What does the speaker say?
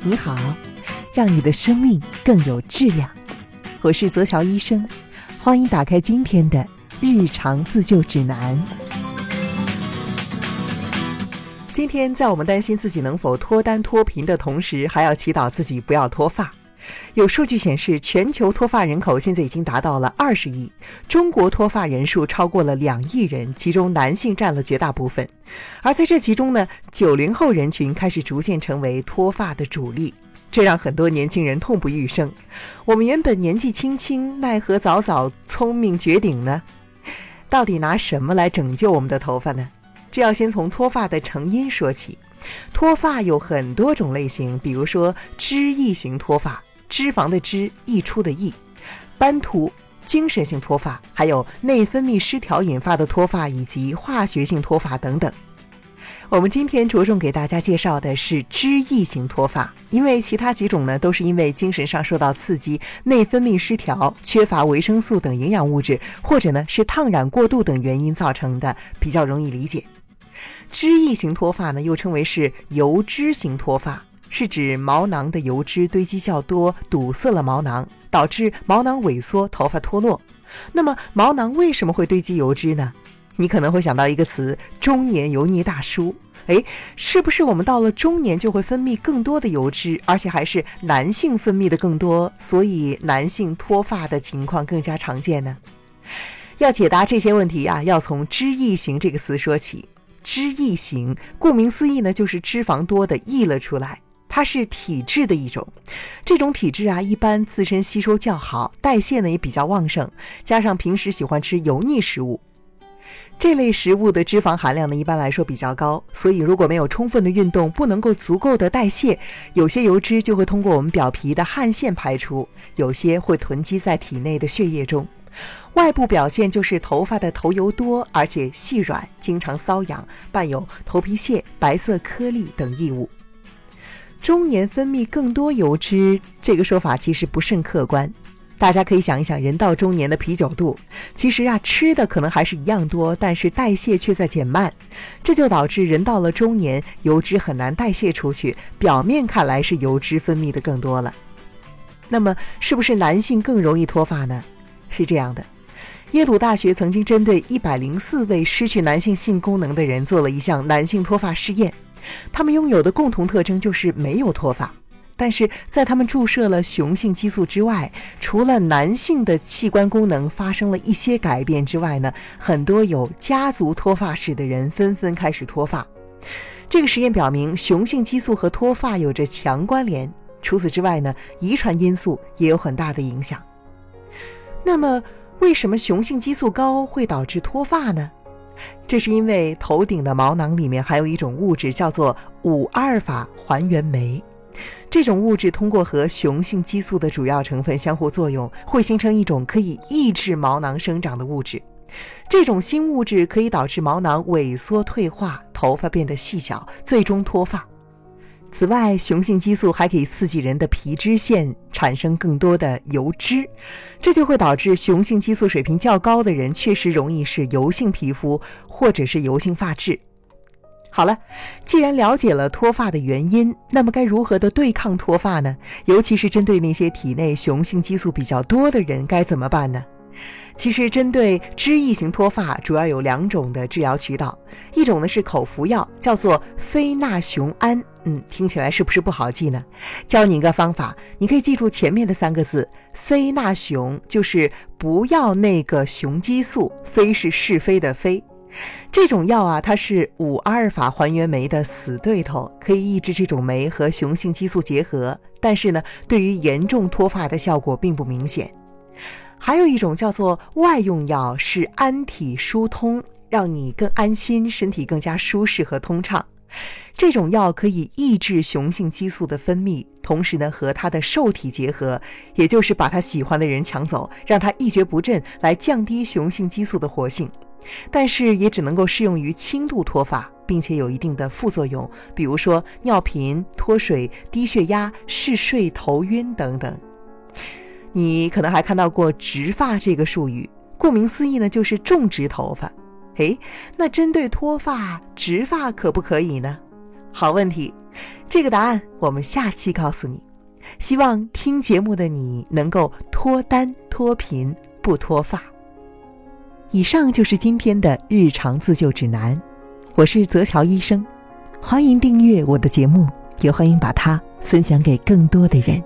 你好，让你的生命更有质量。我是泽桥医生，欢迎打开今天的日常自救指南。今天在我们担心自己能否脱单脱贫的同时，还要祈祷自己不要脱发。有数据显示，全球脱发人口现在已经达到了二十亿，中国脱发人数超过了两亿人，其中男性占了绝大部分。而在这其中呢，九零后人群开始逐渐成为脱发的主力，这让很多年轻人痛不欲生。我们原本年纪轻轻，奈何早早聪明绝顶呢？到底拿什么来拯救我们的头发呢？这要先从脱发的成因说起。脱发有很多种类型，比如说脂溢型脱发。脂肪的脂，溢出的溢，斑秃、精神性脱发，还有内分泌失调引发的脱发，以及化学性脱发等等。我们今天着重给大家介绍的是脂溢型脱发，因为其他几种呢都是因为精神上受到刺激、内分泌失调、缺乏维生素等营养物质，或者呢是烫染过度等原因造成的，比较容易理解。脂溢型脱发呢又称为是油脂型脱发。是指毛囊的油脂堆积较多，堵塞了毛囊，导致毛囊萎缩，头发脱落。那么毛囊为什么会堆积油脂呢？你可能会想到一个词“中年油腻大叔”。诶，是不是我们到了中年就会分泌更多的油脂，而且还是男性分泌的更多，所以男性脱发的情况更加常见呢？要解答这些问题呀，要从脂溢型这个词说起。脂溢型，顾名思义呢，就是脂肪多的溢了出来。它是体质的一种，这种体质啊，一般自身吸收较好，代谢呢也比较旺盛，加上平时喜欢吃油腻食物，这类食物的脂肪含量呢一般来说比较高，所以如果没有充分的运动，不能够足够的代谢，有些油脂就会通过我们表皮的汗腺排出，有些会囤积在体内的血液中，外部表现就是头发的头油多，而且细软，经常瘙痒，伴有头皮屑、白色颗粒等异物。中年分泌更多油脂，这个说法其实不甚客观。大家可以想一想，人到中年的啤酒肚，其实啊，吃的可能还是一样多，但是代谢却在减慢，这就导致人到了中年，油脂很难代谢出去。表面看来是油脂分泌的更多了，那么是不是男性更容易脱发呢？是这样的，耶鲁大学曾经针对一百零四位失去男性性功能的人做了一项男性脱发试验。他们拥有的共同特征就是没有脱发，但是在他们注射了雄性激素之外，除了男性的器官功能发生了一些改变之外呢，很多有家族脱发史的人纷纷开始脱发。这个实验表明，雄性激素和脱发有着强关联。除此之外呢，遗传因素也有很大的影响。那么，为什么雄性激素高会导致脱发呢？这是因为头顶的毛囊里面还有一种物质，叫做五阿尔法还原酶。这种物质通过和雄性激素的主要成分相互作用，会形成一种可以抑制毛囊生长的物质。这种新物质可以导致毛囊萎缩退化，头发变得细小，最终脱发。此外，雄性激素还可以刺激人的皮脂腺产生更多的油脂，这就会导致雄性激素水平较高的人确实容易是油性皮肤或者是油性发质。好了，既然了解了脱发的原因，那么该如何的对抗脱发呢？尤其是针对那些体内雄性激素比较多的人，该怎么办呢？其实，针对脂溢型脱发，主要有两种的治疗渠道。一种呢是口服药，叫做非那雄胺。嗯，听起来是不是不好记呢？教你一个方法，你可以记住前面的三个字“非那雄”，就是不要那个雄激素，“非”是是非的“非”。这种药啊，它是五阿尔法还原酶的死对头，可以抑制这种酶和雄性激素结合，但是呢，对于严重脱发的效果并不明显。还有一种叫做外用药，是安体疏通，让你更安心，身体更加舒适和通畅。这种药可以抑制雄性激素的分泌，同时呢和它的受体结合，也就是把他喜欢的人抢走，让他一蹶不振，来降低雄性激素的活性。但是也只能够适用于轻度脱发，并且有一定的副作用，比如说尿频、脱水、低血压、嗜睡、头晕等等。你可能还看到过“植发”这个术语，顾名思义呢，就是种植头发。诶，那针对脱发，植发可不可以呢？好问题。这个答案我们下期告诉你。希望听节目的你能够脱单脱贫不脱发。以上就是今天的日常自救指南，我是泽乔医生，欢迎订阅我的节目，也欢迎把它分享给更多的人。